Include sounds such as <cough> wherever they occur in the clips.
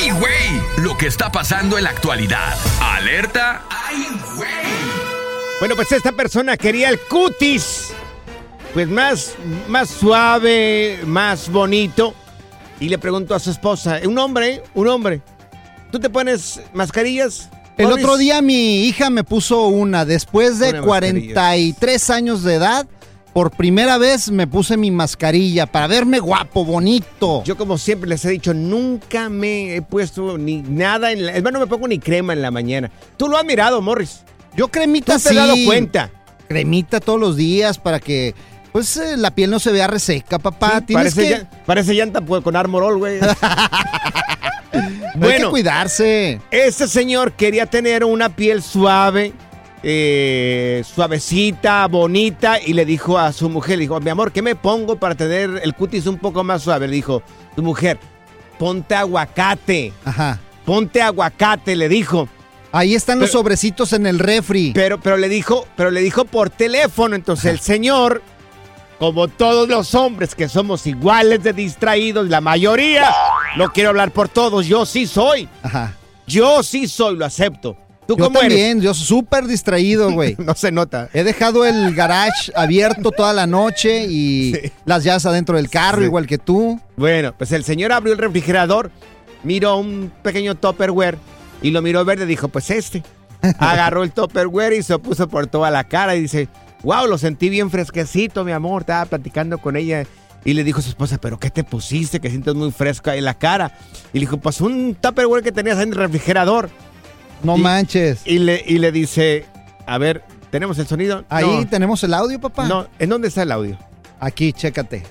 ¡ay, güey! Lo que está pasando en la actualidad. Alerta, ¡ay, güey! Bueno, pues esta persona quería el cutis, pues más, más suave, más bonito. Y le preguntó a su esposa, un hombre, un hombre, ¿tú te pones mascarillas? El Morris?" otro día mi hija me puso una. Después de Una 43 años de edad, por primera vez me puse mi mascarilla para verme guapo, bonito. Yo como siempre les he dicho, nunca me he puesto ni nada en la... Es más, no me pongo ni crema en la mañana. Tú lo has mirado, Morris. Yo cremita ¿Tú te sí. has dado cuenta? Cremita todos los días para que pues eh, la piel no se vea reseca, papá. Sí, Tienes parece, que, parece llanta pues, con Armorol, güey. <laughs> hay que cuidarse. ese señor quería tener una piel suave, eh, suavecita, bonita, y le dijo a su mujer, le dijo, mi amor, ¿qué me pongo para tener el cutis un poco más suave? Le dijo, tu mujer, ponte aguacate, Ajá. ponte aguacate, le dijo. Ahí están los sobrecitos en el refri. Pero, pero le dijo, pero le dijo por teléfono. Entonces el señor, como todos los hombres que somos iguales de distraídos, la mayoría, no quiero hablar por todos, yo sí soy. Ajá. Yo sí soy, lo acepto. ¿Tú Yo cómo también, yo súper distraído, <laughs> güey. eres? No se nota. He dejado el garage abierto toda la noche y Sí. las llaves adentro del carro, Sí. igual que tú. Bueno, pues el señor abrió el refrigerador, miró un pequeño Tupperware y lo miró verde dijo, pues este. <laughs> Agarró el Tupperware y se lo puso por toda la cara y dice, wow, lo sentí bien fresquecito, mi amor. Estaba platicando con ella y le dijo a su esposa, pero ¿qué te pusiste? Que sientes muy fresco ahí en la cara. Y le dijo, pues un Tupperware que tenías en el refrigerador. No Y- manches. Y le, y le dice, a ver, ¿tenemos el sonido? Ahí no, tenemos el audio, papá. no, ¿en dónde está el audio? Aquí, chécate.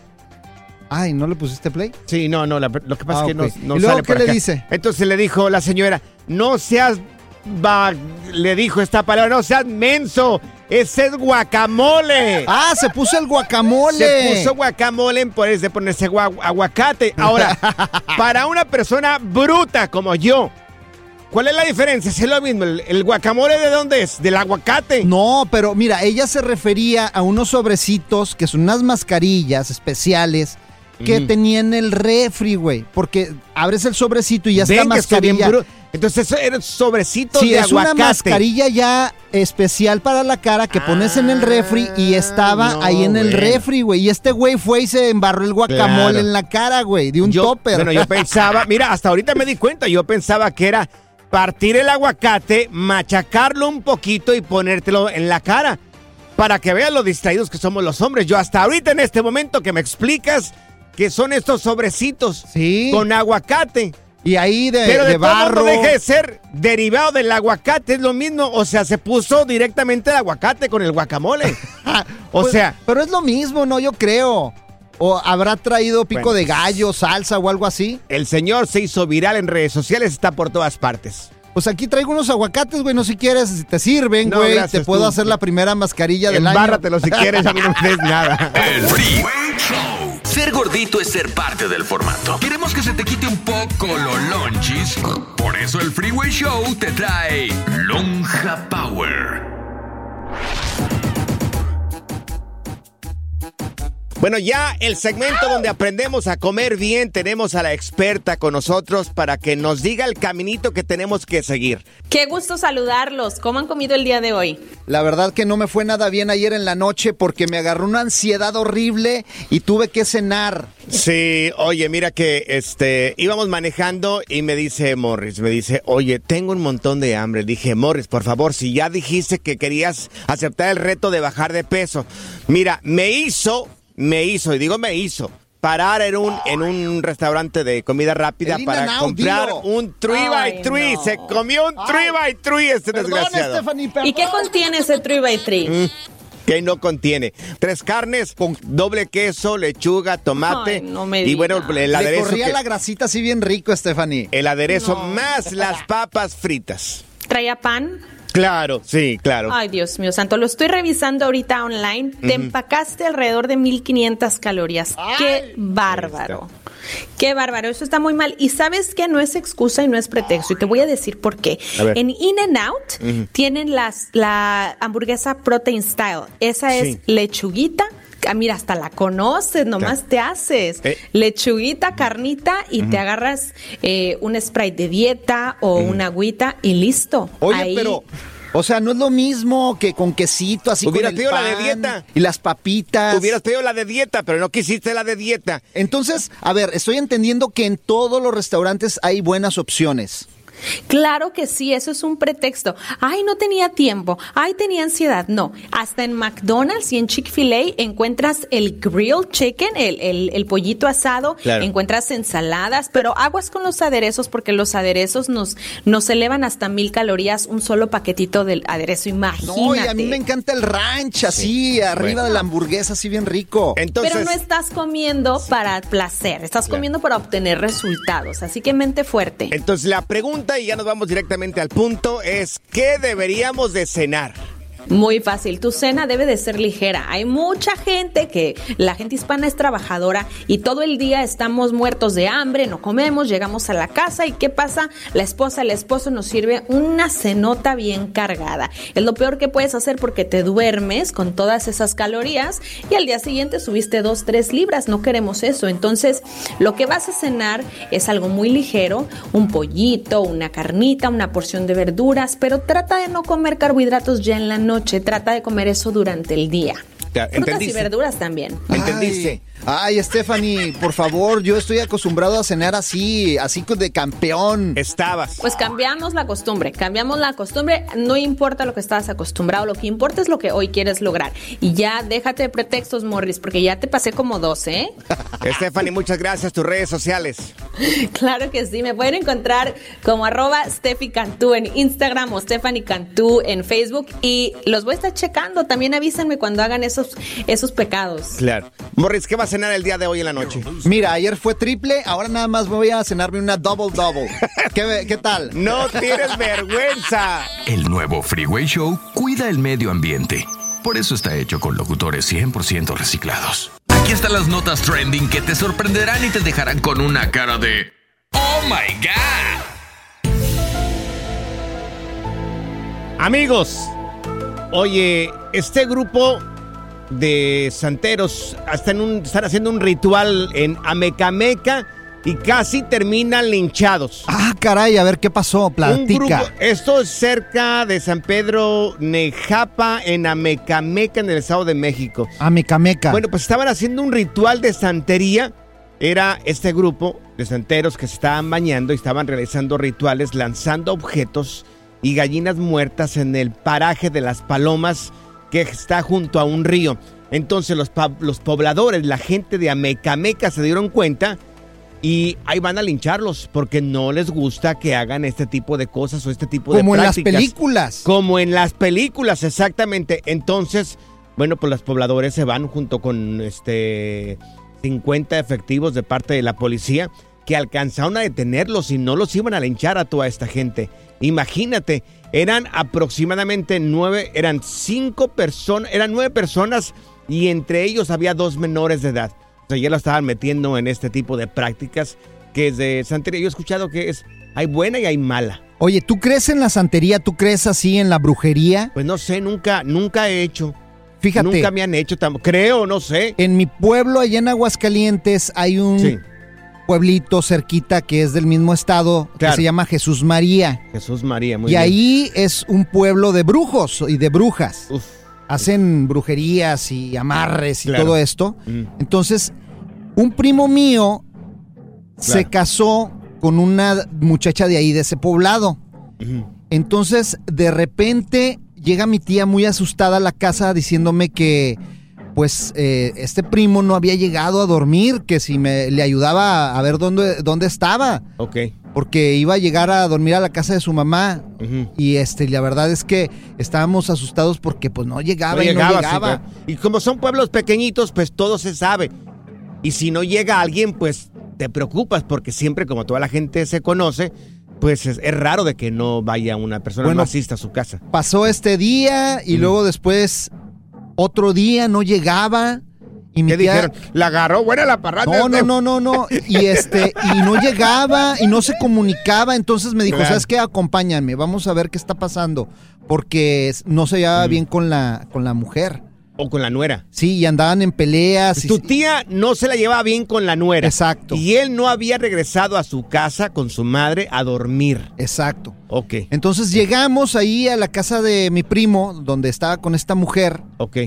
Ay, ¿no le pusiste play? Sí, no, no, la- lo que pasa Ah, es que ok. no, no ¿Y luego sale qué por le acá. dice? Entonces le dijo la señora, no seas, va- le dijo esta palabra, no seas menso, ese es guacamole. Ah, se puso el guacamole. Se puso guacamole en ponerse, de ponerse gua- aguacate. Ahora, <laughs> para una persona bruta como yo, ¿cuál es la diferencia? Si es lo mismo, ¿el, el guacamole de dónde es? ¿Del aguacate? No, pero mira, ella se refería a unos sobrecitos que son unas mascarillas especiales que tenía en el refri, güey. Porque abres el sobrecito y ya está Ven mascarilla. Entonces, eso era sobrecito Sí, de es una aguacate. mascarilla ya especial para la cara que pones en el refri y estaba Ah, no, ahí en el bueno. refri, güey. Y este güey fue y se embarró el guacamole Claro. en la cara, güey, de un yo, topper. Bueno, yo <laughs> pensaba, mira, hasta ahorita me di cuenta, yo pensaba que era partir el aguacate, machacarlo un poquito y ponértelo en la cara. Para que vean lo distraídos que somos los hombres. Yo hasta ahorita en este momento que me explicas que son estos sobrecitos Sí. con aguacate. Y ahí de, Pero de, barro. deje de ser derivado del aguacate, es lo mismo. O sea, se puso directamente el aguacate con el guacamole. <laughs> o Pues, sea, Pero es lo mismo, ¿no? Yo creo. ¿O habrá traído pico Bueno, de gallo, salsa o algo así? el señor se hizo viral en redes sociales, está por todas partes. Pues aquí traigo unos aguacates, güey. No si quieres, si te sirven, No, güey. gracias, te puedo tú. hacer la primera mascarilla del año. Embárratelo si <laughs> quieres, a mí no me des nada. El Freeway Show. Ser gordito es ser parte del formato. Queremos que se te quite un poco los lonchis. Por eso el Freeway Show te trae Lonja Power. Bueno, ya el segmento donde aprendemos a comer bien, tenemos a la experta con nosotros para que nos diga el caminito que tenemos que seguir. Qué gusto saludarlos. ¿Cómo han comido el día de hoy? La verdad que no me fue nada bien ayer en la noche porque me agarró una ansiedad horrible y tuve que cenar. Sí, oye, mira que este íbamos manejando y me dice Morris, me dice, oye, tengo un montón de hambre. Dije, Morris, por favor, si ya dijiste que querías aceptar el reto de bajar de peso, mira, me hizo, me hizo, y digo me hizo. Parar en un, en un restaurante de comida rápida El para comprar dilo. un 3 Ay, by 3 no. Se comió un 3 by 3 este Perdón, desgraciado. Stephanie. ¿Y qué contiene ese 3x3? que no contiene tres carnes con doble queso, lechuga, tomate Ay, no me y bueno, digas. el Le aderezo corría que- la grasita así bien rico, Stephanie. el aderezo No. más las papas fritas. ¿Traía pan? Claro, sí, claro. Ay, Dios mío santo, lo estoy revisando ahorita online. Te empacaste alrededor de 1500 calorías. Qué bárbaro. Qué bárbaro, eso está muy mal. Y sabes que no es excusa y no es pretexto. Y te voy a decir por qué. En In and Out tienen las, la hamburguesa Protein Style. Esa es lechuguita. Ah, Mira, hasta la conoces, nomás te haces. Eh. Lechuguita, carnita y te agarras eh, un spray de dieta o una agüita y listo. Oye, Ahí- pero, o sea, no es lo mismo que con quesito, así Hubieras con el pedido la de dieta. Y las papitas. Hubieras pedido la de dieta, pero no quisiste la de dieta. Entonces, a ver, estoy entendiendo que en todos los restaurantes hay buenas opciones. Claro que sí, eso es un pretexto. Ay, no tenía tiempo. Ay, tenía ansiedad. No, hasta en McDonald's y en Chick-fil-A encuentras el grilled chicken, el, el- el pollito asado, Claro. encuentras ensaladas, pero aguas con los aderezos porque los aderezos nos, nos elevan hasta mil calorías un solo paquetito del aderezo, imagínate. No, y a mí me encanta el ranch, así, arriba Bueno. de la hamburguesa, así bien rico. Entonces, Pero no estás comiendo para placer, estás comiendo para obtener resultados. Así que mente fuerte. entonces la pregunta, y ya nos vamos directamente al punto, es ¿qué deberíamos de cenar? Muy fácil, tu cena debe de ser ligera. Hay mucha gente que la gente hispana es trabajadora y todo el día estamos muertos de hambre, no comemos, llegamos a la casa y ¿qué pasa? La esposa, el esposo nos sirve una cenota bien cargada. Es lo peor que puedes hacer porque te duermes con todas esas calorías y al día siguiente subiste dos, tres libras. No queremos eso. Entonces, lo que vas a cenar es algo muy ligero, un pollito, una carnita, una porción de verduras, pero trata de no comer carbohidratos ya en la noche, trata de comer eso durante el día. Ya, Frutas y verduras también. ¿Entendiste? Ay, Stephanie, por favor, yo estoy acostumbrado a cenar así, así de campeón. Estabas. Pues cambiamos la costumbre, cambiamos la costumbre, no importa lo que estabas acostumbrado, lo que importa es lo que hoy quieres lograr. Y ya déjate de pretextos, Morris, porque ya te pasé como 12, ¿eh? <laughs> Stephanie, muchas gracias. Tus redes sociales. <laughs> Claro que sí, me pueden encontrar como arroba Steffi Cantú en Instagram o Stephanie Cantú en Facebook y los voy a estar checando. También avísenme cuando hagan esos, esos pecados. Claro. Morris, ¿qué va a cenar el día de hoy en la noche? Mira, ayer fue triple, ahora nada más voy a cenarme una double double. <laughs> ¿Qué, qué tal? No tienes vergüenza. El nuevo Freeway Show cuida el medio ambiente. Por eso está hecho con locutores 100% reciclados. Aquí están las notas trending que te sorprenderán y te dejarán con una cara de ¡Oh my God! Amigos, oye, este grupo de santeros están, un- están haciendo un ritual en Amecameca y casi terminan linchados. Ah, caray, a ver qué pasó, platica. grupo, esto es cerca de San Pedro Nejapa en Amecameca en el Estado de México. A Mecameca. Bueno, pues estaban haciendo un ritual de santería. Era este grupo de santeros que se estaban bañando y estaban realizando rituales, lanzando objetos y gallinas muertas en el paraje de las palomas que está junto a un río. Entonces los, los pobladores, la gente de Amecameca se dieron cuenta Y ahí van a lincharlos porque no les gusta que hagan este tipo de cosas o este tipo de Como en las prácticas. películas. Como en las películas, exactamente. Entonces, bueno, pues los pobladores se van junto con este 50 efectivos de parte de la policía que alcanzaron a detenerlos y no los iban a linchar a toda esta gente. Imagínate, eran aproximadamente nueve, eran cinco personas, eran nueve personas y entre ellos había dos menores de edad. O sea, ya lo estaban metiendo en este tipo de prácticas que es de santería. Yo he escuchado que es, hay buena y hay mala. Oye, ¿tú crees en la santería? ¿Tú crees así en la brujería? Pues no sé, nunca, nunca he hecho. Fíjate. Nunca me han hecho, creo, no sé. En mi pueblo, allá en Aguascalientes, hay un Sí. Pueblito cerquita que es del mismo estado Claro. que se llama Jesús María. Jesús María, muy y bien. ahí es un pueblo de brujos y de brujas. Uf, Hacen brujerías y amarres y Claro. todo esto. mm, Entonces, un primo mío se casó con una muchacha de ahí, de ese poblado. Entonces, de repente, llega mi tía muy asustada a la casa diciéndome que, pues, eh, este primo no había llegado a dormir, que si me le ayudaba a ver dónde, dónde estaba, Ok. porque iba a llegar a dormir a la casa de su mamá. Y este, la verdad es que estábamos asustados porque pues no llegaba No y llegaba, no sí, llegaba. claro. y como son pueblos pequeñitos, pues todo se sabe. Y si no llega alguien, pues te preocupas porque siempre como toda la gente se conoce, pues es, es raro de que no vaya una persona Bueno, no asista a su casa. Pasó este día y Mm. luego después otro día no llegaba. Y mi ¿Qué tía- dijeron? La agarró buena la parranda. No, no, no, no, no. Y este, y no llegaba y no se comunicaba. Entonces me dijo, Claro. ¿sabes qué? Acompáñame, vamos a ver qué está pasando. Porque no se llevaba Mm. bien con la, con la mujer. O con la nuera. Sí, y andaban en peleas. y- Tu tía no se la llevaba bien con la nuera. Exacto. Y él no había regresado a su casa con su madre a dormir. Exacto. Ok, Entonces llegamos ahí a la casa de mi primo, donde estaba con esta mujer. ok.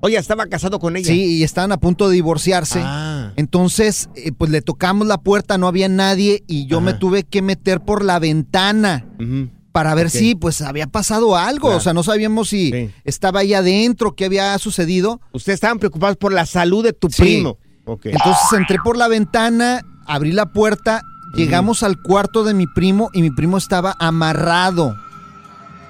Oye, estaba casado con ella. Sí, y estaban a punto de divorciarse. Ah. Entonces, eh, pues le tocamos la puerta, no había nadie y yo me tuve que meter por la ventana. Ujú. Para ver si pues había pasado algo, Claro. o sea, no sabíamos si Sí. estaba ahí adentro, qué había sucedido. Ustedes estaban preocupados por la salud de tu Sí. primo. Ok. Entonces entré por la ventana, abrí la puerta, llegamos al cuarto de mi primo y mi primo estaba amarrado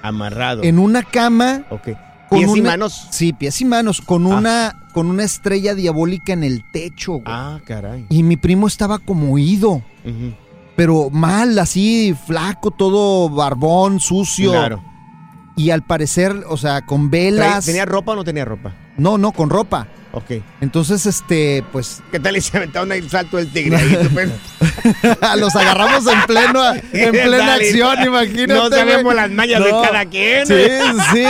Amarrado. en una cama Ok. con Pies y manos. Sí, pies y manos con una con una estrella diabólica en el techo. güey. Ah, caray. Y mi primo estaba como ido, Ujú. Pero mal, así flaco, todo barbón, sucio. Claro. Y al parecer, o sea, con velas. ¿Tenía ropa o no tenía ropa? No, no, con ropa. Ok. Entonces, este, pues, ¿Qué tal y se aventaron el salto del tigre? Pues? <laughs> los agarramos en pleno, en <laughs> plena acción, imagínate. No sabemos las mañas de cada quien. Sí, sí.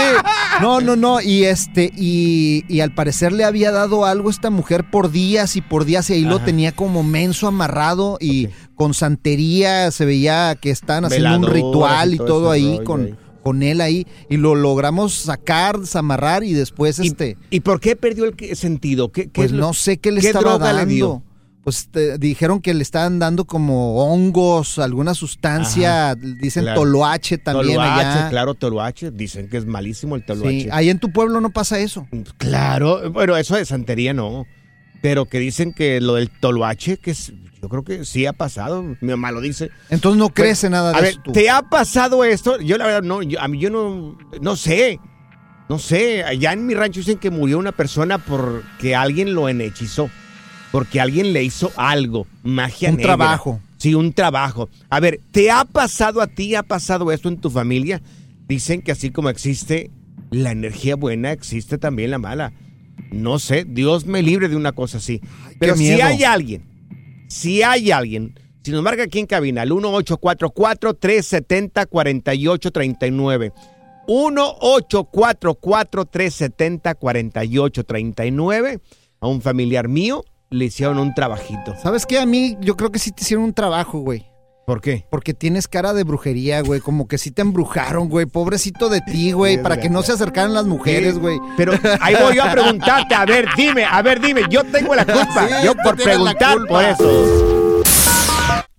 No, no, no. Y este, y, y al parecer le había dado algo a esta mujer por días y por días, y ahí lo tenía como menso amarrado y con santería se veía que estaban haciendo un ritual y y todo ahí con, ahí. Con él ahí. Y lo logramos sacar, desamarrar y después ¿Y, este. ¿Y por qué perdió el sentido? ¿Qué, qué Pues lo- no sé qué le qué estaba droga dando. le dio? Pues te- dijeron que le estaban dando como hongos, alguna sustancia, dicen Claro. toloache también Toloache, allá. claro, toloache. Dicen que es malísimo el toloache. Sí, ahí en tu pueblo no pasa eso. Claro, bueno, eso de santería no. Pero que dicen que lo del toloache, que es, yo creo que sí ha pasado. Mi mamá lo dice. Entonces no crece nada de A ver, eso tú. ¿te ha pasado esto? Yo la verdad no, yo- a mí yo no, no sé. No sé, allá en mi rancho dicen que murió una persona porque alguien lo enhechizó. Porque alguien le hizo algo, magia Un negra. trabajo. Sí, un trabajo. A ver, ¿te ha pasado a ti, ha pasado esto en tu familia? Dicen que así como existe la energía buena, existe también la mala. No sé, Dios me libre de una cosa así. Pero si miedo. hay alguien, si hay alguien, si nos marca aquí en cabina, al 1844-370-4839. 1844-370-4839. A un familiar mío le hicieron un trabajito. ¿Sabes qué? A mí yo creo que sí te hicieron un trabajo, güey. ¿Por qué? Porque tienes cara de brujería, güey. Como que sí te embrujaron, güey. Pobrecito de ti, güey. Sí, para que no se acercaran las mujeres, Sí, güey. Pero ahí voy yo a preguntarte, a ver, dime, a ver, dime, yo tengo la culpa, Sí, yo por preguntar por eso.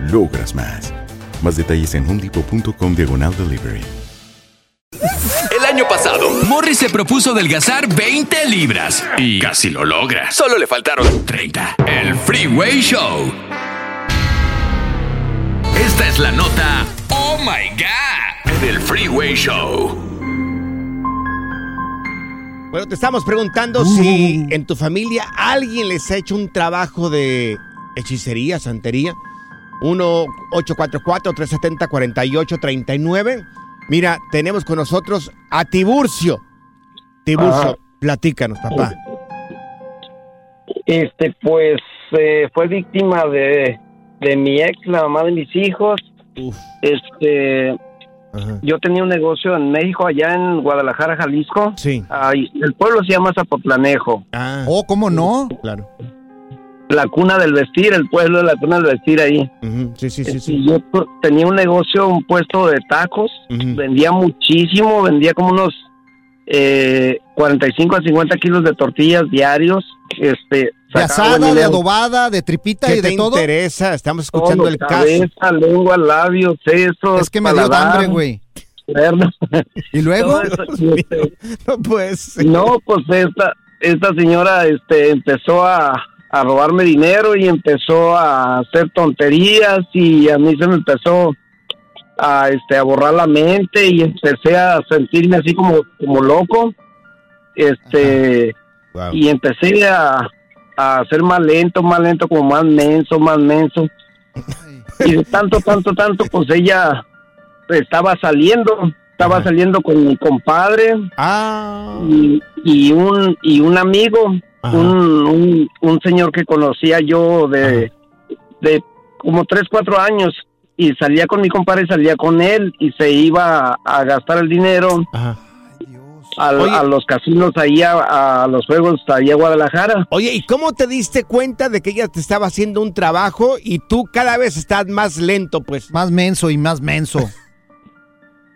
logras más. Más detalles en homedepot.com diagonal delivery. El año pasado, Morris se propuso adelgazar 20 libras y casi lo logra. Solo le faltaron 30. El Freeway Show. Esta es la nota Oh My God del Freeway Show. Bueno, te estamos preguntando si en tu familia alguien les ha hecho un trabajo de hechicería, santería. 1-844-370-4839. Mira, tenemos con nosotros a Tiburcio. Tiburcio, Ajá. platícanos, papá. Este, pues, eh, fue víctima de, de mi ex, la mamá de mis hijos. Este, yo tenía un negocio en México, allá en Guadalajara, Jalisco. Sí. Ay, el pueblo se llama Zapotlanejo. Oh, ¿cómo no? Claro. La cuna del vestir, el pueblo de la cuna del vestir ahí. Sí, sí, sí. Y yo tenía un negocio, un puesto de tacos. Vendía muchísimo, vendía como unos eh, 45 a 50 kilos de tortillas diarios. Este, De asada, de adobada, de tripita ¿Qué y de te todo. interesa? Estamos escuchando Todo, el caso. cabeza, lengua, labios, sesos. Es que me dio paladar, hambre, güey. ¿Y <laughs> luego? Eso, <laughs> y, este, No, pues. No, pues esta, esta señora este, empezó a, a robarme dinero y empezó a hacer tonterías y a mí se me empezó a, este, a borrar la mente y empecé a sentirme así como, como loco. Este, y empecé a, a ser más lento, más lento, como más menso, más menso. Y de tanto, tanto, tanto, pues ella estaba saliendo, estaba saliendo con mi compadre y, y un y un amigo, un, un, un señor que conocía yo de, de como tres, cuatro años y salía con mi compadre, salía con él y se iba a, a gastar el dinero al- a los casinos ahí, a, a los juegos ahí a Guadalajara. Oye, ¿y cómo te diste cuenta de que ella te estaba haciendo un trabajo y tú cada vez estás más lento, pues? Más menso y más menso. <laughs>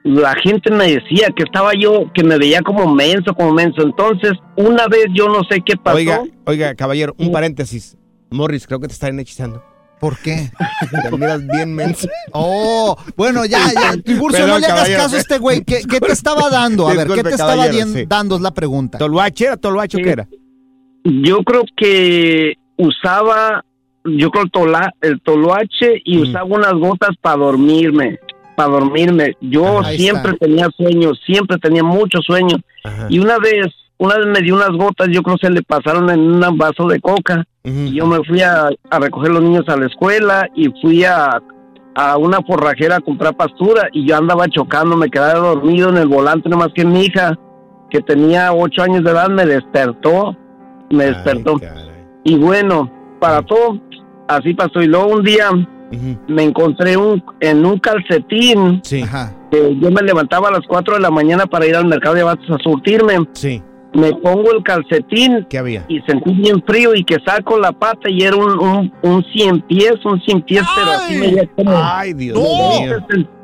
la gente me decía que estaba yo, que me veía como menso, como menso. Entonces, una vez yo no sé qué pasó. Oiga, oiga, caballero, un paréntesis. Morris, creo que te están hechizando. ¿Por qué? Te miras bien menso. Oh, bueno, ya, ya. <laughs> Tiburcio, no le hagas caso a este güey. ¿Qué, qué te estaba dando? A ver, ¿qué te estaba sí. dando? Es la pregunta. ¿Toloache era Toloache o qué era? Yo creo que usaba, yo creo el, tola, el toloache y usaba unas gotas para dormirme, para dormirme. Yo Ahí siempre está. tenía sueño, siempre tenía mucho sueño. Y una vez, una vez me dio unas gotas, yo creo que se le pasaron en un vaso de coca. Y yo me fui a, a recoger los niños a la escuela y fui a, a una forrajera a comprar pastura y yo andaba chocando, me quedaba dormido en el volante, nomás que mi hija, que tenía ocho años de edad, me despertó, me despertó. Y bueno, para todo, así pasó. Y luego un día me encontré un, en un calcetín. que yo me levantaba a las 4 de la mañana para ir al mercado de abatos a surtirme. Sí. Me pongo el calcetín ¿Qué había? y sentí bien frío y que saco la pata y era un, un, un cien pies, un cien pies, pero así me Ay, Dios mío.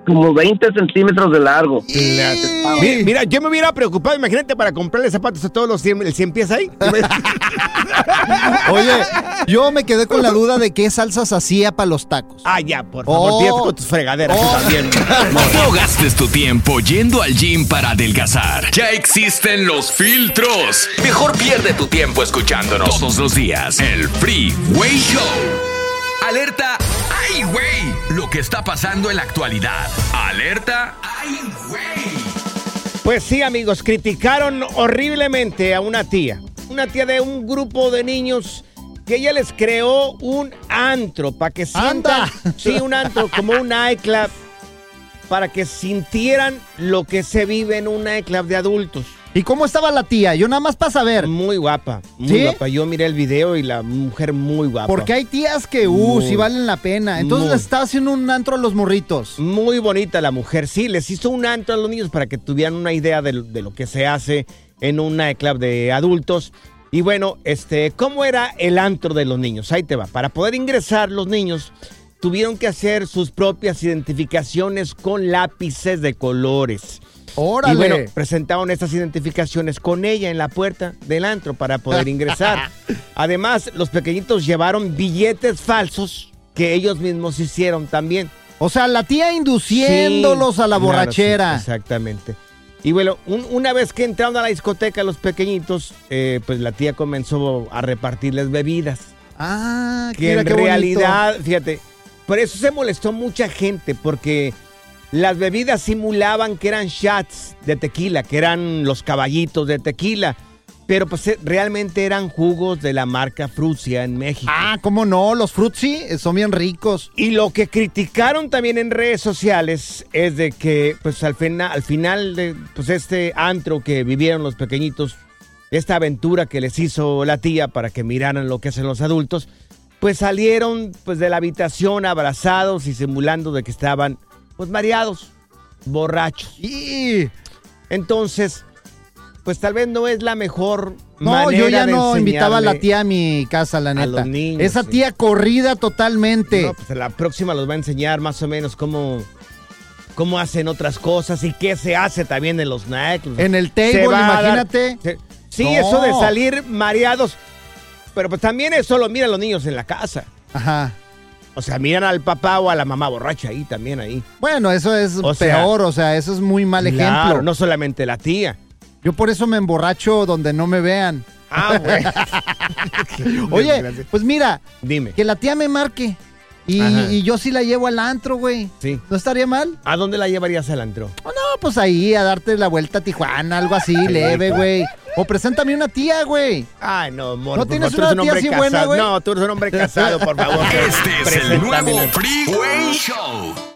Como 20 centímetros de largo. Mira, mira, yo me hubiera preocupado, imagínate, para comprarle zapatos a todos los 100, el 100 pies ahí. <laughs> Oye, yo me quedé con la duda de qué salsas hacía para los tacos. ah, ya, por favor, Oh. tírate con tus fregaderas tú Oh. también. <laughs> No gastes tu tiempo yendo al gym para adelgazar. Ya existen los filtros. Mejor pierde tu tiempo escuchándonos todos los días. El Freeway Show. Alerta. ¡Ay, güey! Lo que está pasando en la actualidad. Alerta. ¡Ay, güey! Pues sí, amigos, criticaron horriblemente a una tía. Una tía de un grupo de niños que ella les creó un antro para que sientan. ¡Anda! Sí, un antro, como un nightclub. Para que sintieran lo que se vive en un nightclub de adultos. ¿Y cómo estaba la tía? Yo nada más para saber. Muy guapa, muy ¿Sí? guapa. Yo miré el video y la mujer muy guapa. Porque hay tías que, uh, Muy. sí valen la pena. Entonces estaba haciendo un antro a los morritos. Muy bonita la mujer, sí, les hizo un antro a los niños para que tuvieran una idea de, lo- de lo que se hace en un nightclub de adultos. Y bueno, este, ¿cómo era el antro de los niños? Ahí te va. Para poder ingresar los niños tuvieron que hacer sus propias identificaciones con lápices de colores. Órale. Y bueno, presentaron estas identificaciones con ella en la puerta del antro para poder ingresar. <laughs> Además, los pequeñitos llevaron billetes falsos que ellos mismos hicieron también. o sea, la tía induciéndolos Sí, a la claro, borrachera. sí, exactamente. Y bueno, un- una vez que entraron a la discoteca los pequeñitos, eh, pues la tía comenzó a repartirles bebidas. ah, Que mira en qué bonito. realidad, fíjate, por eso se molestó mucha gente, porque las bebidas simulaban que eran shots de tequila, que eran los caballitos de tequila. Pero pues eh, realmente eran jugos de la marca Frucia en México. Ah, ¿cómo no? Los frutzi eh, son bien ricos. Y lo que criticaron también en redes sociales es de que, pues al, al final de pues, este antro que vivieron los pequeñitos, esta aventura que les hizo la tía para que miraran lo que hacen los adultos, pues salieron pues de la habitación abrazados y simulando de que estaban pues mareados, borrachos. Y Entonces, pues tal vez no es la mejor no, manera yo ya de no invitaba a la tía a mi casa, la a neta. los niños, Esa sí. tía corrida totalmente. No, pues la próxima los va a enseñar más o menos cómo, cómo hacen otras cosas y qué se hace también en los nightclubs. En el table, a dar- imagínate. se- sí, No. eso de salir mareados. Pero pues también eso lo miran los niños en la casa. Ajá. O sea, miran al papá o a la mamá borracha ahí también ahí. Bueno, eso es O sea, peor, o sea, eso es muy mal Claro, ejemplo. no solamente la tía. Yo por eso me emborracho donde no me vean. Ah, <laughs> güey. <laughs> Oye, pues mira, Dime. que la tía me marque. Y, y yo sí la llevo al antro, güey. Sí. ¿No estaría mal? ¿A dónde la llevarías al antro? Oh, no, pues ahí a darte la vuelta a Tijuana, algo así, leve, güey. O preséntame una tía, güey. Ay, no, amor. ¿No por tienes una un tía así casado. buena, güey? No, tú eres un hombre casado, por favor. Este es el nuevo Freeway Show.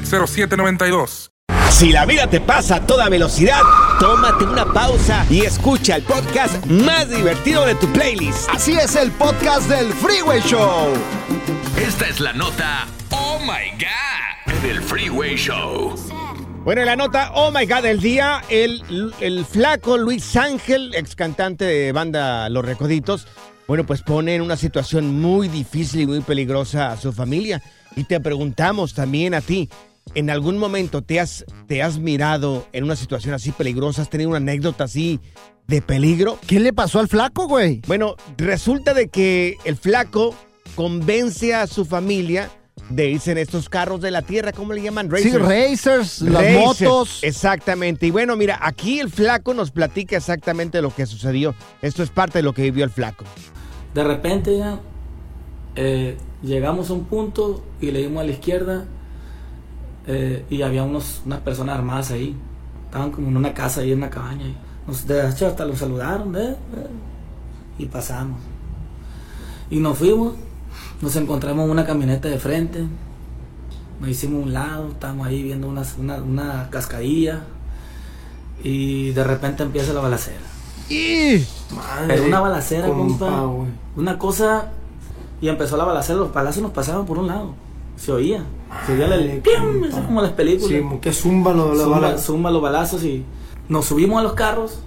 833-699-0792. Si la vida te pasa a toda velocidad, tómate una pausa y escucha el podcast más divertido de tu playlist. Así es el podcast del Freeway Show. Esta es la nota Oh My God en el Freeway Show. Bueno, en la nota, oh my god, del día, el, el flaco Luis Ángel, ex cantante de banda Los Recoditos, bueno, pues pone en una situación muy difícil y muy peligrosa a su familia. Y te preguntamos también a ti, ¿en algún momento te has, te has mirado en una situación así peligrosa? ¿Has tenido una anécdota así de peligro? ¿Qué le pasó al flaco, güey? Bueno, resulta de que el flaco convence a su familia de irse en estos carros de la tierra, ¿cómo le llaman? Sí, racers, las motos. Exactamente. Y bueno, mira, aquí el flaco nos platica exactamente lo que sucedió. Esto es parte de lo que vivió el flaco. De repente ya eh, llegamos a un punto y le dimos a la izquierda eh, y había unos, unas personas armadas ahí. Estaban como en una casa ahí en una cabaña. Nos, de hecho, hasta los saludaron ¿eh? y pasamos. Y nos fuimos, nos encontramos en una camioneta de frente, nos hicimos un lado, estábamos ahí viendo una, una, cascadilla y de repente empieza la balacera. ¡Y! Pero una balacera, compa. Una cosa. Y empezó la balacera, los palazos nos pasaban por un lado. Se oía. Se oía el. como las películas. Sí, que zumba los, balazos. Zumba los balazos y nos subimos a los carros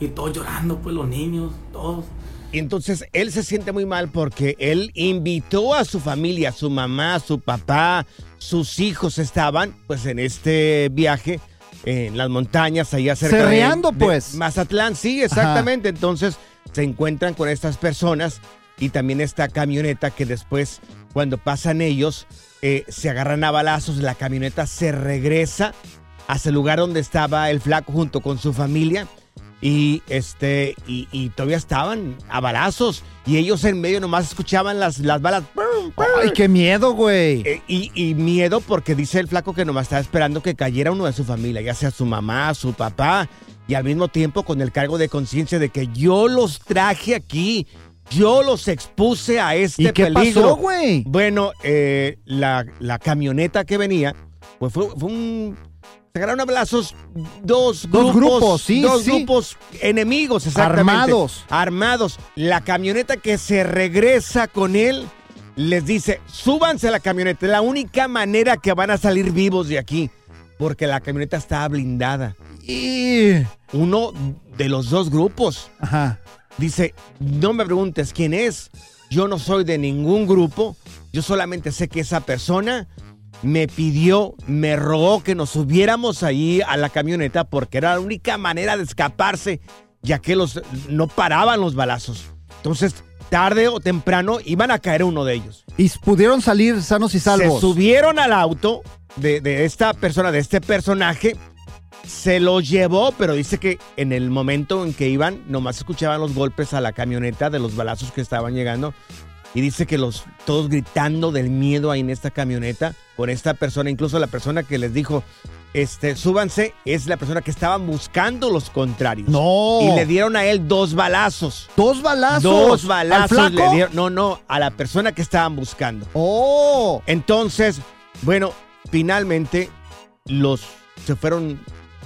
y todos llorando, pues los niños, todos. Y entonces él se siente muy mal porque él invitó a su familia, su mamá, su papá, sus hijos estaban pues en este viaje en las montañas, allá cerca Cerreando, de, pues. Mazatlán, sí, exactamente. Entonces se encuentran con estas personas y también esta camioneta que después, cuando pasan ellos, eh, se agarran a balazos, la camioneta se regresa hacia el lugar donde estaba el flaco junto con su familia y este y, todavía estaban a balazos y ellos en medio nomás escuchaban las, las balas. Ay, qué miedo, güey. Eh, y, miedo porque dice el flaco que nomás estaba esperando que cayera uno de su familia, ya sea su mamá, su papá, y al mismo tiempo con el cargo de conciencia de que yo los traje aquí. Yo los expuse a este ¿Y qué pasó, güey? Bueno, eh, la, la camioneta que venía, pues fue, fue un se agarraron a balazos dos, dos grupos, sí, dos grupos enemigos, exactamente. Armados. Armados. La camioneta que se regresa con él les dice, súbanse a la camioneta. La única manera que van a salir vivos de aquí. Porque la camioneta está blindada. Y uno de los dos grupos Ajá. Dice, no me preguntes quién es. Yo no soy de ningún grupo. Yo solamente sé que esa persona me pidió, me rogó que nos subiéramos ahí a la camioneta porque era la única manera de escaparse, ya que los, no paraban los balazos. Entonces, tarde o temprano iban a caer uno de ellos. Y pudieron salir sanos y salvos. Se subieron al auto de, de esta persona, de este personaje, se lo llevó, pero dice que en el momento en que iban, nomás escuchaban los golpes a la camioneta de los balazos que estaban llegando y dice que los todos gritando del miedo ahí en esta camioneta con esta persona, incluso la persona que les dijo, este, súbanse, es la persona que estaban buscando los contrarios. No. Y le dieron a él dos balazos. ¿Dos balazos? Dos balazos le dieron. No, no, a la persona que estaban buscando. Oh. Entonces, bueno, finalmente los se fueron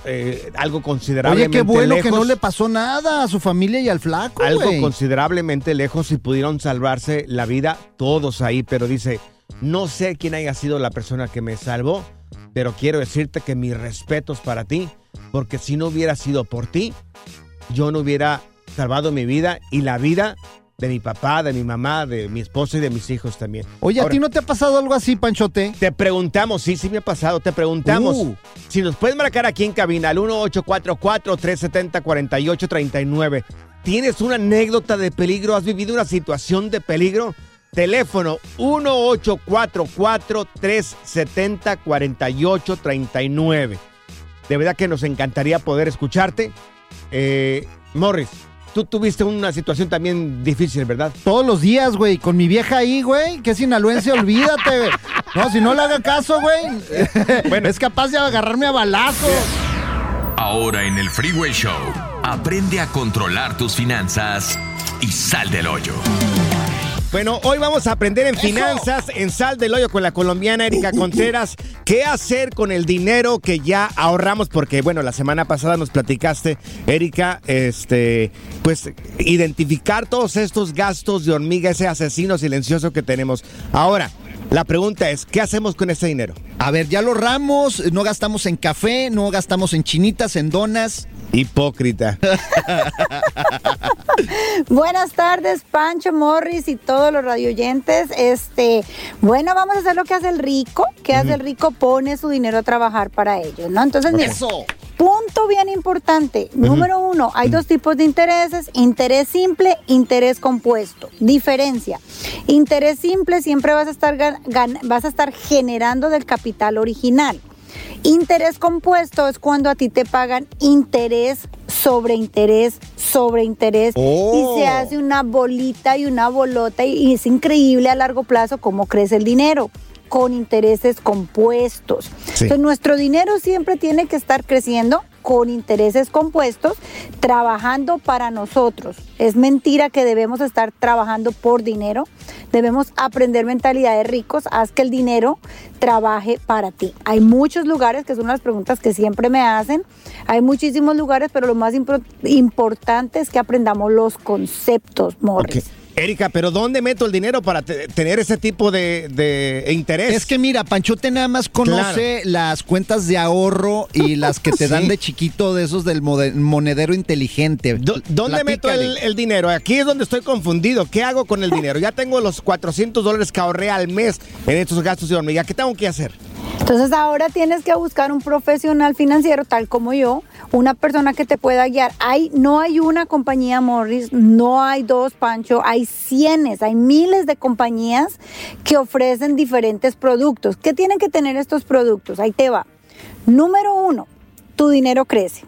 eh, algo considerablemente Oye, qué bueno que no le pasó nada a su familia y al flaco. Algo considerablemente lejos y pudieron salvarse la vida todos ahí, pero dice, no sé quién haya sido la persona que me salvó, pero quiero decirte que mis respetos para ti, porque si no hubiera sido por ti, yo no hubiera salvado mi vida y la vida de mi papá, de mi mamá, de mi esposa y de mis hijos también. Oye, ¿a ti no te ha pasado algo así, Panchote? Te preguntamos, sí, sí me ha pasado, te preguntamos. Uh. Si nos puedes marcar aquí en cabina al 1844-370-4839. ¿Tienes una anécdota de peligro? ¿Has vivido una situación de peligro? Teléfono 1844-370-4839. De verdad que nos encantaría poder escucharte. Eh, Morris, Tú tuviste una situación también difícil, ¿verdad? Todos los días, güey, con mi vieja ahí, güey, que sinaloense, olvídate, No, si no le haga caso, güey, <laughs> bueno, es capaz de agarrarme a balazo. Ahora en el Freeway Show, aprende a controlar tus finanzas y sal del hoyo. Bueno, hoy vamos a aprender en finanzas, en Sal del Hoyo con la colombiana Erika Contreras, qué hacer con el dinero que ya ahorramos, porque bueno, la semana pasada nos platicaste, Erika, este, pues identificar todos estos gastos de hormiga, ese asesino silencioso que tenemos. Ahora, La pregunta es, ¿qué hacemos con ese dinero? A ver, ya lo ramos, no gastamos en café, no gastamos en chinitas, en donas. Hipócrita. <laughs> Buenas tardes, Pancho Morris y todos los radioyentes. Este, bueno, vamos a hacer lo que hace el rico. ¿Qué hace el rico? Pone su dinero a trabajar para ellos, ¿no? Entonces, mira, Eso. Punto bien importante. Número uno, hay dos tipos de intereses: interés simple, interés compuesto. Diferencia: interés simple siempre vas a estar vas a estar generando del capital original. Interés compuesto es cuando a ti te pagan interés sobre interés sobre interés Oh. y se hace una bolita y una bolota y, y es increíble a largo plazo cómo crece el dinero con intereses compuestos. Sí. Entonces nuestro dinero siempre tiene que estar creciendo con intereses compuestos, trabajando para nosotros. Es mentira que debemos estar trabajando por dinero. Debemos aprender mentalidad de ricos. Haz que el dinero trabaje para ti. Hay muchos lugares, que son las preguntas que siempre me hacen. Hay muchísimos lugares, pero lo más importante es que aprendamos los conceptos, Morris. Erika, pero ¿dónde meto el dinero para te- tener ese tipo de, de interés? Es que mira, Panchote nada más conoce las cuentas de ahorro y <laughs> las que te Sí. dan de chiquito de esos del monedero inteligente. Do- ¿Dónde meto el, el dinero? Aquí es donde estoy confundido. ¿Qué hago con el dinero? Ya tengo los 400 dólares que ahorré al mes en estos gastos de hormiga. ¿Qué tengo que hacer? Entonces ahora tienes que buscar un profesional financiero tal como yo, una persona que te pueda guiar. Hay, no hay una compañía Morris, no hay dos Pancho, hay cientos, hay miles de compañías que ofrecen diferentes productos. ¿Qué tienen que tener estos productos? Ahí te va. Número uno, tu dinero crece.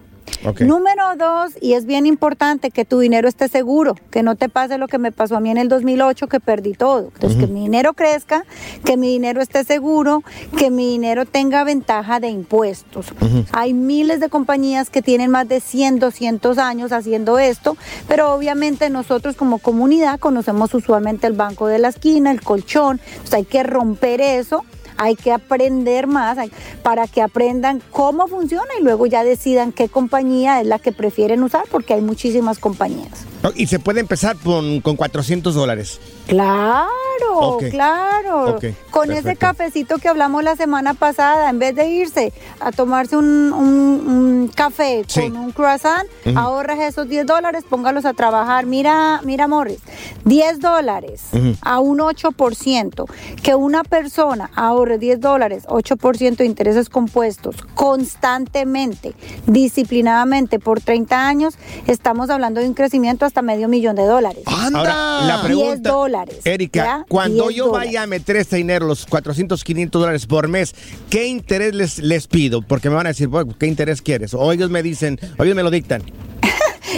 Número dos, y es bien importante que tu dinero esté seguro, que no te pase lo que me pasó a mí en el 2008, que perdí todo. Entonces, que mi dinero crezca, que mi dinero esté seguro, que mi dinero tenga ventaja de impuestos. Hay miles de compañías que tienen más de 100, 200 años haciendo esto, pero obviamente nosotros como comunidad conocemos usualmente el banco de la esquina, el colchón, Entonces, hay que romper eso hay que aprender más hay- para que aprendan cómo funciona y luego ya decidan qué compañía es la que prefieren usar porque hay muchísimas compañías. Y se puede empezar con, con 400 dólares. Claro, claro. Con ese cafecito que hablamos la semana pasada, en vez de irse a tomarse un, un- un café Sí. con un croissant, Ujú. ahorras esos 10 dólares, póngalos a trabajar. Mira, mira, Morris, 10 dólares a un 8%. Que una persona ahorre 10 dólares, 8% de intereses compuestos constantemente, disciplinadamente por 30 años, estamos hablando de un crecimiento hasta medio millón de dólares. ¡Anda! Ahora, la 10 pregunta, dólares. Erika, ¿ya? cuando 10 yo dólares. vaya a meter este dinero, los 400, 500 dólares por mes, ¿qué interés les, les pido? Porque me van a decir, "Bueno, ¿qué interés quieres? O ellos me dicen, o ellos me lo dictan.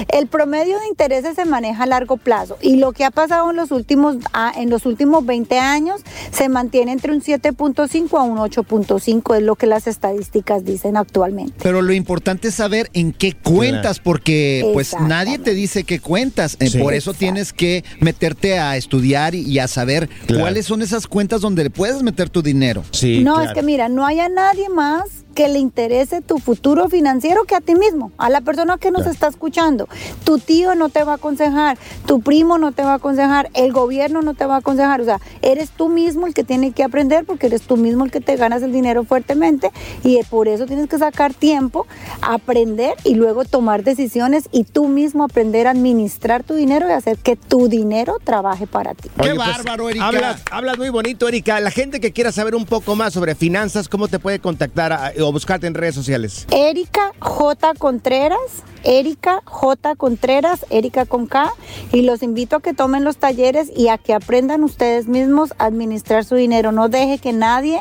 El promedio de intereses se maneja a largo plazo y lo que ha pasado en los últimos ah, en los últimos 20 años se mantiene entre un 7.5 a un 8.5 es lo que las estadísticas dicen actualmente. Pero lo importante es saber en qué cuentas, porque pues nadie te dice qué cuentas. Eh, Sí. Por eso tienes que meterte a estudiar y, a saber Claro. cuáles son esas cuentas donde le puedes meter tu dinero. Sí, no, es que mira, no hay a nadie más que le interese tu futuro financiero que a ti mismo, a la persona que nos Claro. está escuchando. Tu tío no te va a aconsejar, tu primo no te va a aconsejar, el gobierno no te va a aconsejar. O sea, eres tú mismo el que tiene que aprender porque eres tú mismo el que te ganas el dinero fuertemente y por eso tienes que sacar tiempo, aprender y luego tomar decisiones y tú mismo aprender a administrar tu dinero y hacer que tu dinero trabaje para ti. ¡Qué Oye, pues, bárbaro, Erika! Hablas, hablas muy bonito, Erika. La gente que quiera saber un poco más sobre finanzas, ¿cómo te puede contactar a- o buscarte en redes sociales? Erika J. Contreras, Erika J. Contreras, Erika con K, y los invito a que tomen los talleres y a que aprendan ustedes mismos a administrar su dinero. No deje que nadie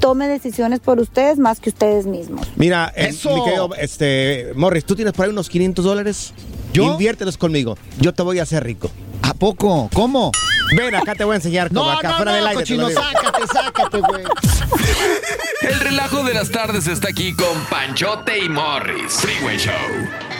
tome decisiones por ustedes más que ustedes mismos. Mira, eh, ¡Eso! mi querido, este, Morris, ¿tú tienes por ahí unos 500 dólares? ¿Yo? Inviértelos conmigo. Yo te voy a hacer rico. ¿A poco? ¿Cómo? Ven, acá te voy a enseñar cómo. No, acá no, fuera no, del aire. te lo cochino, digo. sácate, sácate, güey. <laughs> El relajo de las tardes está aquí con Panchote y Morris. Freeway Show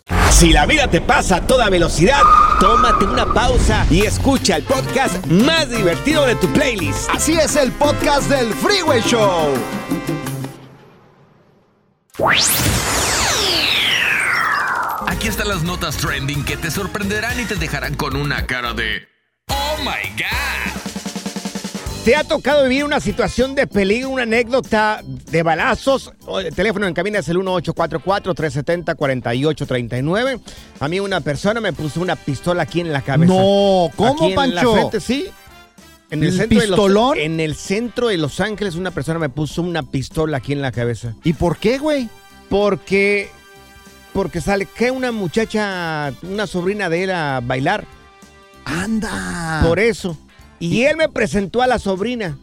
Si la vida te pasa a toda velocidad, tómate una pausa y escucha el podcast más divertido de tu playlist. Así es el podcast del Freeway Show. Aquí están las notas trending que te sorprenderán y te dejarán con una cara de ¡Oh my God! ¿Te ha tocado vivir una situación de peligro, una anécdota de balazos? El teléfono en cabina es el 1844-370-4839. A mí una persona me puso una pistola aquí en la cabeza. No, ¿cómo, Aquí en la Pancho? frente, sí. En el, ¿El centro de los- en el centro de Los Ángeles una persona me puso una pistola aquí en la cabeza. ¿Y por qué, güey? Porque porque sale que una muchacha, una sobrina de él a bailar. Anda. Por eso. Y él me presentó a la sobrina.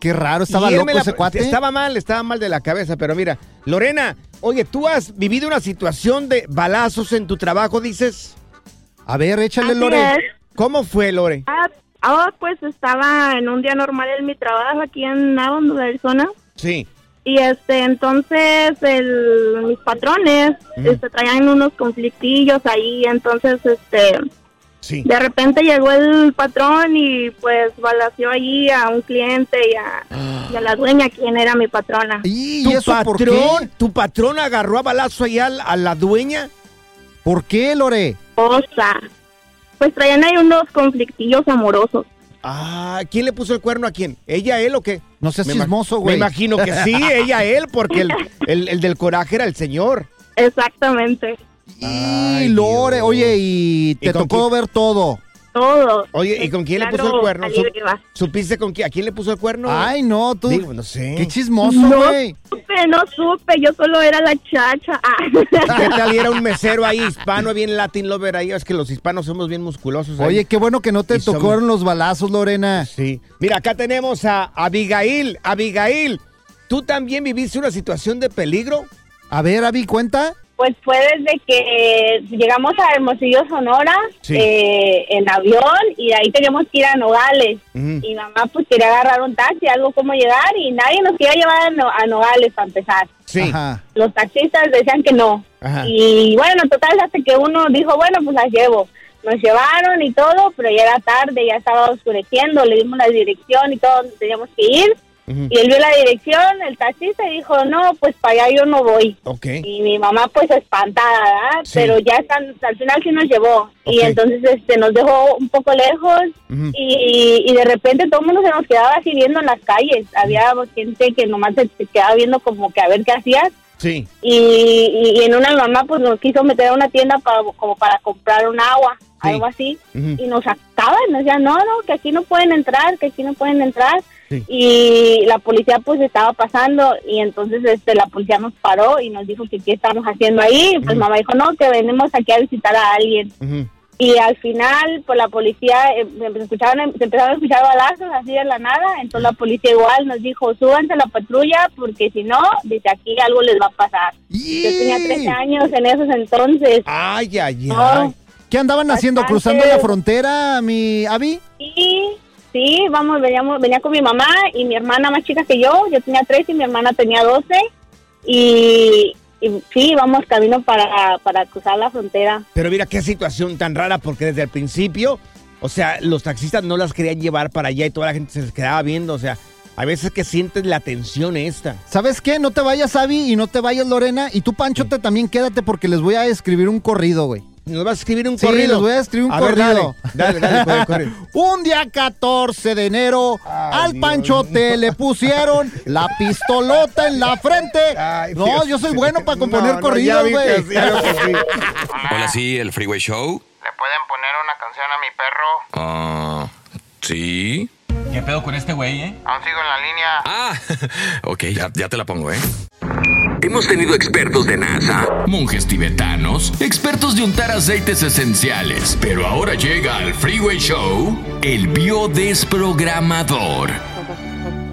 Qué raro, estaba loco me la- ese cuate. Estaba mal, estaba mal de la cabeza, pero mira, Lorena, oye, ¿tú has vivido una situación de balazos en tu trabajo, dices? A ver, échale, Así Lore. es. ¿Cómo fue, Lore? Ah, ah, pues estaba en un día normal en mi trabajo aquí en Avon, Arizona. Sí. Y este, entonces el, mis patrones Mm. este, traían unos conflictillos ahí. Entonces, este, Sí. de repente llegó el patrón y pues balació allí a un cliente y a, y a la dueña, quien era mi patrona. ¿Y ¿Tu eso por patrón, qué? tu patrón agarró a balazo ahí a, la- a la dueña? ¿Por qué, Lore? O sea, pues traían ahí unos conflictillos amorosos. Ah, ¿quién le puso el cuerno a quién? ¿Ella, él o qué? No seas Me chismoso, Me güey. imagino que sí, ella, él, porque el, el- el del coraje era el señor. <laughs> Exactamente. Y Lore, Dios. oye, y te ¿Y con tocó ver todo. Todo. Oye, ¿y con quién le puso el cuerno? ¿Supiste con quién? ¿A quién le puso el cuerno? Ay, no, tú. Digo, no sé. Qué chismoso, No güey. supe, no supe, yo solo era la chacha. Ah. <laughs> ¿Qué tal? Y era un <laughs> mesero ahí hispano, bien Latin lover ahí. Es que los hispanos somos bien musculosos. ahí. Oye, qué bueno que no te tocaron los balazos, Lorena. Sí. Mira, acá tenemos a Abigail. Abigail, ¿tú también viviste una situación de peligro? A ver, Avi, cuenta. Pues fue desde que llegamos a Hermosillo, Sonora, Sí. eh, en avión, y de ahí teníamos que ir a Nogales. Y mamá pues quería agarrar un taxi, algo como llegar, y nadie nos quería llevar a, No- a Nogales para empezar. Sí. Ajá. Los taxistas decían que no. Ajá. Y bueno, total, hasta que uno dijo, bueno, pues las llevo. Nos llevaron y todo, pero ya era tarde, ya estaba oscureciendo, le dimos la dirección y todo, donde teníamos que ir. Y él vio la dirección, el taxista, y dijo, no, pues para allá yo no voy. Y mi mamá pues espantada, ¿verdad? Sí. Pero ya están, al final sí nos llevó. Y entonces este nos dejó un poco lejos y, y de repente todo el mundo se nos quedaba así viendo en las calles. Había gente que nomás se, se quedaba viendo como que a ver qué hacías. Sí. Y, y- en una mamá pues nos quiso meter a una tienda para, como para comprar un agua, Sí. algo así. Y nos sacaban, nos decían, no, no, que aquí no pueden entrar, que aquí no pueden entrar. Sí. Y la policía pues estaba pasando y entonces este la policía nos paró y nos dijo que qué estamos haciendo ahí. Pues Ujú. mamá dijo, no, que venimos aquí a visitar a alguien. Ujú. y al final pues la policía eh, se escuchaban se empezaron a escuchar balazos así de la nada entonces la policía igual nos dijo súbanse a la patrulla porque si no dice aquí algo les va a pasar yo tenía 13 años en esos entonces ay ay ay ¿Qué andaban haciendo? Bastante. ¿Cruzando la frontera, mi Avi? Sí, sí, vamos, veníamos, venía con mi mamá y mi hermana más chica que yo. Yo tenía 13 y mi hermana tenía 12. Y, y sí, vamos camino para, para cruzar la frontera. Pero mira qué situación tan rara, porque desde el principio, o sea, los taxistas no las querían llevar para allá y toda la gente se les quedaba viendo. O sea, a veces que sientes la tensión esta. ¿Sabes qué? No te vayas, Avi, y no te vayas, Lorena. Y tú, Panchote, también quédate porque les voy a escribir un corrido, güey. Nos vas a escribir un Sí, corrido. voy a escribir un A ver, corrido. dale, dale, dale, corre, corre. <laughs> Un día 14 de enero, al Panchote le pusieron la pistolota en la frente. no, Dios yo soy bueno para componer No, no, corridos, güey. sí, sí. <laughs> Hola, sí, el Freeway Show. ¿Le pueden poner una canción a mi perro? Ah, sí. ¿Qué pedo con este güey, eh? Aún sigo en la línea. Ah, <laughs> ok, ya, ya te la pongo, ¿eh? Hemos tenido expertos de NASA, monjes tibetanos, expertos de untar aceites esenciales, pero ahora llega al Freeway Show el biodesprogramador.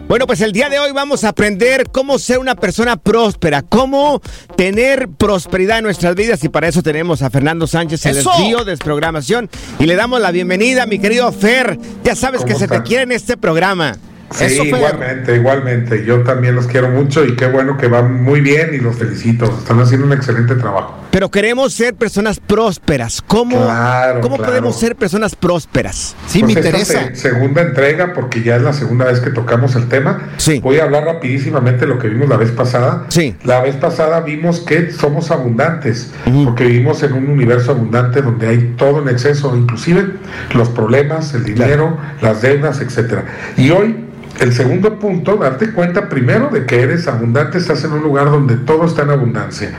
Bueno, pues el día de hoy vamos a aprender cómo ser una persona próspera, cómo tener prosperidad en nuestras vidas y para eso tenemos a Fernando Sánchez, el desvío de desprogramación y le damos la bienvenida, mi querido Fer. Ya sabes que ¿Cómo se te quiere en este programa. Sí, igualmente, igualmente. Yo también los quiero mucho y qué bueno que van muy bien y los felicito. Están haciendo un excelente trabajo. Pero queremos ser personas prósperas. ¿Cómo, Claro, ¿cómo claro. podemos ser personas prósperas? Pues esta se- segunda entrega, porque ya es la segunda vez que tocamos el tema. Voy a hablar rapidísimamente de lo que vimos la vez pasada. Sí. La vez pasada vimos que somos abundantes, porque vivimos en un universo abundante donde hay todo en exceso, inclusive los problemas, el dinero, las deudas, etcétera. Y hoy el segundo punto, darte cuenta primero de que eres abundante, estás en un lugar donde todo está en abundancia.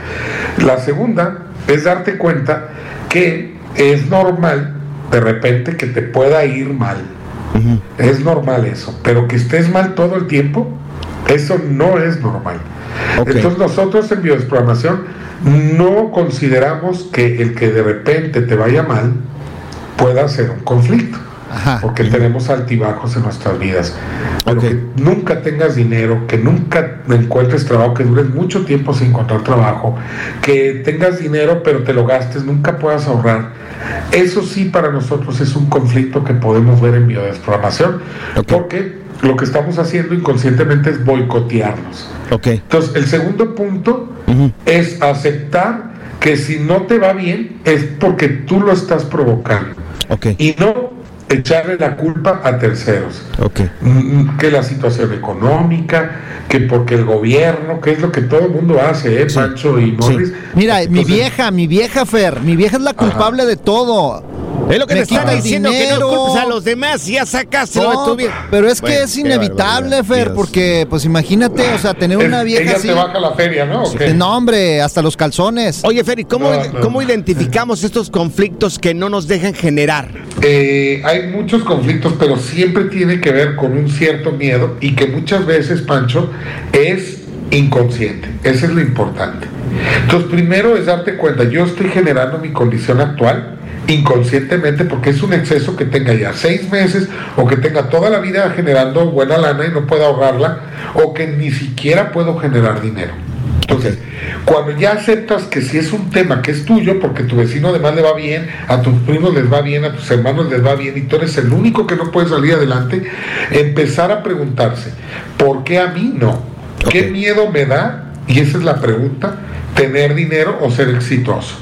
La segunda es darte cuenta que es normal de repente que te pueda ir mal. Es normal eso, pero que estés mal todo el tiempo, eso no es normal. Entonces nosotros en biodesprogramación no consideramos que el que de repente te vaya mal pueda ser un conflicto. Porque tenemos altibajos en nuestras vidas. Pero que nunca tengas dinero, que nunca encuentres trabajo, que dures mucho tiempo sin encontrar trabajo, que tengas dinero pero te lo gastes, nunca puedas ahorrar. Eso sí para nosotros es un conflicto que podemos ver en biodesprogramación, porque lo que estamos haciendo inconscientemente es boicotearnos. Entonces, el segundo punto es aceptar que si no te va bien es porque tú lo estás provocando. Y no echarle la culpa a terceros. Mm, Que la situación económica, que porque el gobierno, que es lo que todo el mundo hace, ¿eh, Pancho y Morris? Mira, mi vieja, mi vieja Fer, mi vieja es la culpable de todo. Es lo que Me te el diciendo, que no culpes a los demás, ya sacaste lo de tu vida. pero es que Bueno, es inevitable, barbaridad, Fer, Dios. porque pues imagínate, o sea, tener una vieja ella así. te baja la feria, ¿no? ¿O Sí, qué? No, hombre, hasta los calzones. Oye, Fer, ¿y cómo, No, no. cómo identificamos estos conflictos que no nos dejan generar? Eh, hay muchos conflictos, pero siempre tiene que ver con un cierto miedo y que muchas veces, Pancho, es inconsciente. Eso es lo importante. Entonces, primero es darte cuenta, yo estoy generando mi condición actual inconscientemente porque es un exceso que tenga ya seis meses o que tenga toda la vida generando buena lana y no pueda ahorrarla o que ni siquiera puedo generar dinero. Entonces, cuando ya aceptas que si es un tema que es tuyo, porque tu vecino además le va bien, a tus primos les va bien, a tus hermanos les va bien y tú eres el único que no puede salir adelante, empezar a preguntarse, ¿por qué a mí no? ¿Qué miedo me da? Y esa es la pregunta, tener dinero o ser exitoso.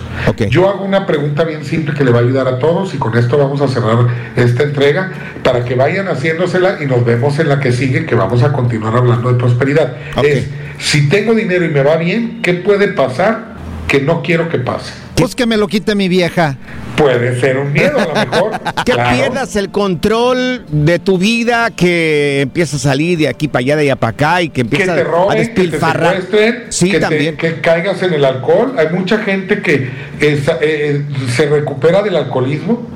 Yo hago una pregunta bien simple que le va a ayudar a todos y con esto vamos a cerrar esta entrega para que vayan haciéndosela y nos vemos en la que sigue que vamos a continuar hablando de prosperidad. Es, si tengo dinero y me va bien, ¿qué puede pasar que no quiero que pase? Pues que me lo quite mi vieja. Puede ser un miedo a lo mejor. <laughs> Que claro. pierdas el control de tu vida, que empieza a salir de aquí para allá, de allá para acá y que que empieza te a roben, que te despilfarrar. Sí, que, te- también. que caigas en el alcohol. Hay mucha gente que es- eh, se recupera del alcoholismo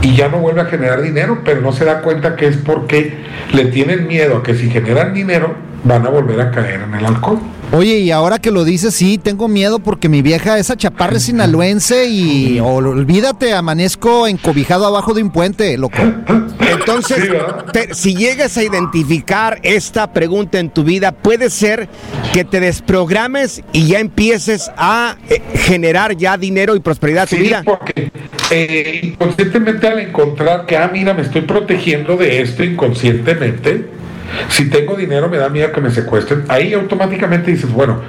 y ya no vuelve a generar dinero, pero no se da cuenta que es porque le tienen miedo a que si generan dinero van a volver a caer en el alcohol. Oye, y ahora que lo dices, sí, tengo miedo porque mi vieja es sinaloense y ol- olvídate, amanezco encobijado abajo de un puente, loco. Entonces, te- si llegas a identificar esta pregunta en tu vida, puede ser que te desprogrames y ya empieces a eh, generar ya dinero y prosperidad a tu Sí, vida. porque eh, inconscientemente al encontrar que, ah, mira, me estoy protegiendo de esto inconscientemente, si tengo dinero me da miedo que me secuestren, ahí automáticamente dices, bueno,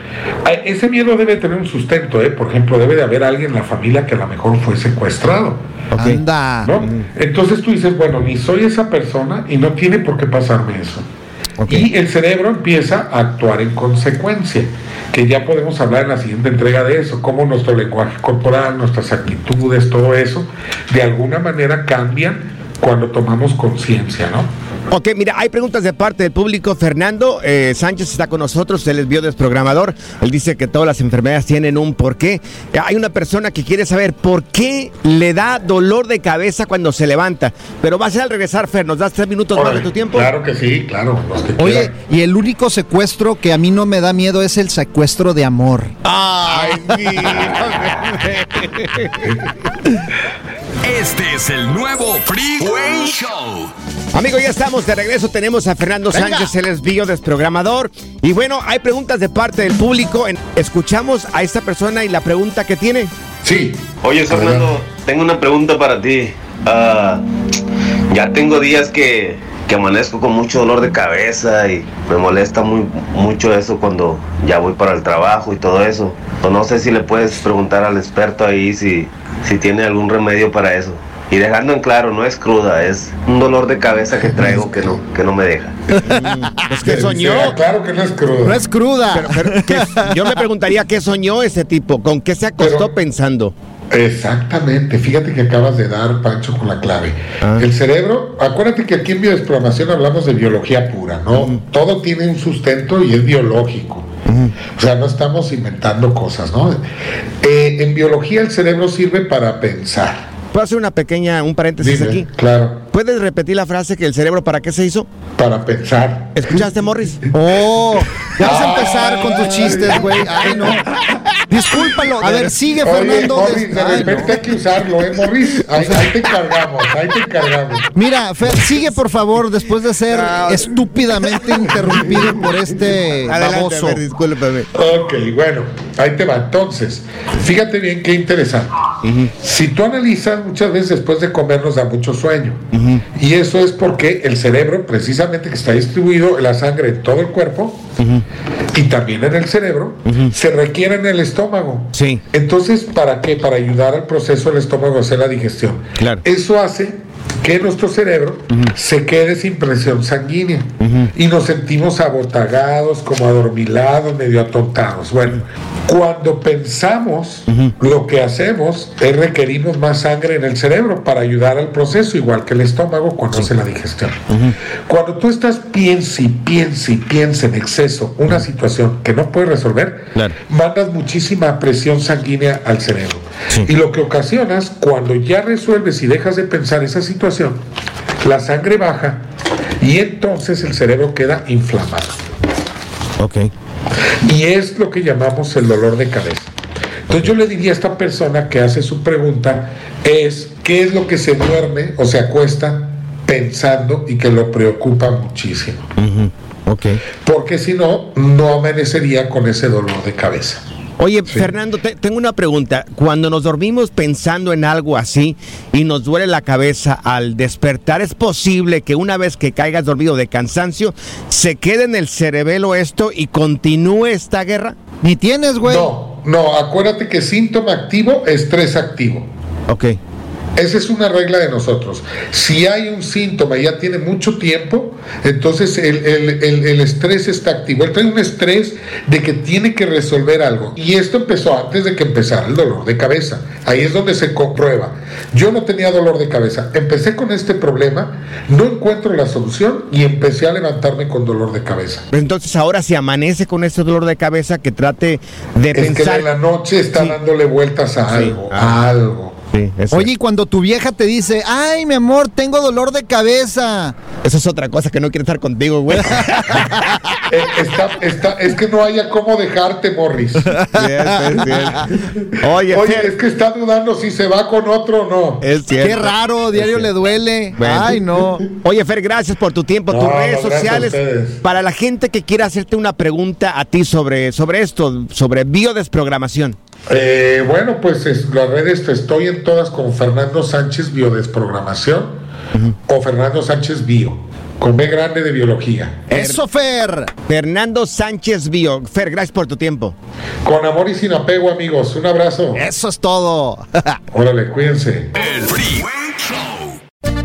ese miedo debe tener un sustento, ¿eh? Por ejemplo, debe de haber alguien en la familia que a lo mejor fue secuestrado. Anda. ¿no? Entonces tú dices, bueno, ni soy esa persona y no tiene por qué pasarme eso. Y el cerebro empieza a actuar en consecuencia, que ya podemos hablar en la siguiente entrega de eso, cómo nuestro lenguaje corporal, nuestras actitudes, todo eso, de alguna manera cambian cuando tomamos conciencia, ¿no? Ok, mira, hay preguntas de parte del público. Fernando eh, Sánchez está con nosotros, él es biodesprogramador. Él dice que todas las enfermedades tienen un porqué. Hay una persona que quiere saber por qué le da dolor de cabeza cuando se levanta. Pero va a ser al regresar, Fer, ¿nos das tres minutos más de tu tiempo? Claro que sí, claro. los que Oye, y el único secuestro que a mí no me da miedo es el secuestro de amor. Ay, <laughs> <laughs> Este es el nuevo Freeway Show. Amigo, ya estamos de regreso. Tenemos a Fernando Venga. Sánchez, él es biodesprogramador. Y bueno, hay preguntas de parte del público. Escuchamos a esta persona y la pregunta que tiene. Sí. Oye, Fernando, tengo una pregunta para ti. Ah, ya tengo días que, que amanezco con mucho dolor de cabeza y me molesta muy, mucho eso cuando ya voy para el trabajo y todo eso. No sé si le puedes preguntar al experto ahí si, si tiene algún remedio para eso. Y dejando en claro, no es cruda, es un dolor de cabeza que traigo que no, que no me deja. Pues que soñó. Claro que no es cruda. No es cruda. Pero, pero, ¿qué- yo me preguntaría qué soñó ese tipo, con qué se acostó pensando. Exactamente, fíjate que acabas de dar, Pancho, con la clave. El cerebro, acuérdate que aquí en biodesprogramación hablamos de biología pura, ¿no? Todo tiene un sustento y es biológico. O sea, no estamos inventando cosas, ¿no? Eh, en biología el cerebro sirve para pensar. ¿Puedo hacer una pequeña, un paréntesis Dime, aquí? Claro, ¿Puedes repetir la frase que el cerebro para qué se hizo? para pensar. ¿Escuchaste, Morris? <laughs> Oh, ya vas a empezar con tus chistes, güey. Ay, no. Discúlpalo. A ver, sigue, Oye, Fernando. Morris, de Ay, repente hay que usarlo, ¿eh, Morris? Ahí, ahí te encargamos, ahí te encargamos. Mira, Fer, sigue por favor después de ser estúpidamente interrumpido por este Adelante, baboso. Fer, discúlpame. Ok, bueno, ahí te va. Entonces, fíjate bien qué interesante. Si tú analizas, muchas veces después de comer nos da mucho sueño. Y eso es porque el cerebro, precisamente que está distribuido en la sangre en todo el cuerpo y también en el cerebro, se requiere en el estómago. Sí. Entonces, ¿para qué? Para ayudar al proceso del estómago a hacer la digestión. Claro. Eso hace que nuestro cerebro se quede sin presión sanguínea. Y nos sentimos abotagados, como adormilados, medio atontados. Bueno, cuando pensamos, lo que hacemos es requerimos más sangre en el cerebro para ayudar al proceso, igual que el estómago cuando hace la digestión. Cuando tú estás piensa y piensa y piensa en exceso una situación que no puedes resolver, mandas muchísima presión sanguínea al cerebro. Y lo que ocasionas, cuando ya resuelves y dejas de pensar esa situación, la sangre baja y entonces el cerebro queda inflamado. Ok. Y es lo que llamamos el dolor de cabeza. Entonces yo le diría a esta persona que hace su pregunta es qué es lo que se duerme o se acuesta pensando y que lo preocupa muchísimo. Ok. Porque si no, no amanecería con ese dolor de cabeza. Oye, Fernando, te- tengo una pregunta. Cuando nos dormimos pensando en algo así y nos duele la cabeza al despertar, ¿es posible que una vez que caigas dormido de cansancio, se quede en el cerebelo esto y continúe esta guerra? Ni tienes, güey. No, no, acuérdate que síntoma activo, estrés activo. Ok. Esa es una regla de nosotros. Si hay un síntoma y ya tiene mucho tiempo, entonces el, el- el- el estrés está activo. Él trae un estrés de que tiene que resolver algo. Y esto empezó antes de que empezara el dolor de cabeza. Ahí es donde se comprueba. Yo no tenía dolor de cabeza. Empecé con este problema, no encuentro la solución y empecé a levantarme con dolor de cabeza. Entonces ahora si amanece con este dolor de cabeza, que trate de Es que pensar... en la noche está dándole vueltas a Sí, algo, ah. a algo. Sí, eso. Oye, y cuando tu vieja te dice, ay, mi amor, tengo dolor de cabeza. Eso es otra cosa que no quiere estar contigo, güey. <laughs> Eh, está, está, es que no haya cómo dejarte, Morris. Oye, Oye, Fer- es que está dudando si se va con otro o no. Es cierto. Qué raro, diario le duele. Bueno. Ay, no. Oye, Fer, gracias por tu tiempo, No, tus redes sociales. Para la gente que quiera hacerte una pregunta a ti sobre, sobre esto, sobre biodesprogramación. Eh, bueno, pues es- las redes estoy en todas con Fernando Sánchez Biodesprogramación o Fernando Sánchez Bio, con B grande de biología. Eso, Fer. Fernando Sánchez Bio. Fer, gracias por tu tiempo. Con amor y sin apego, amigos. Un abrazo. Eso es todo. <laughs> Órale, cuídense. El Freeway Show.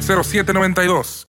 833-699-0792.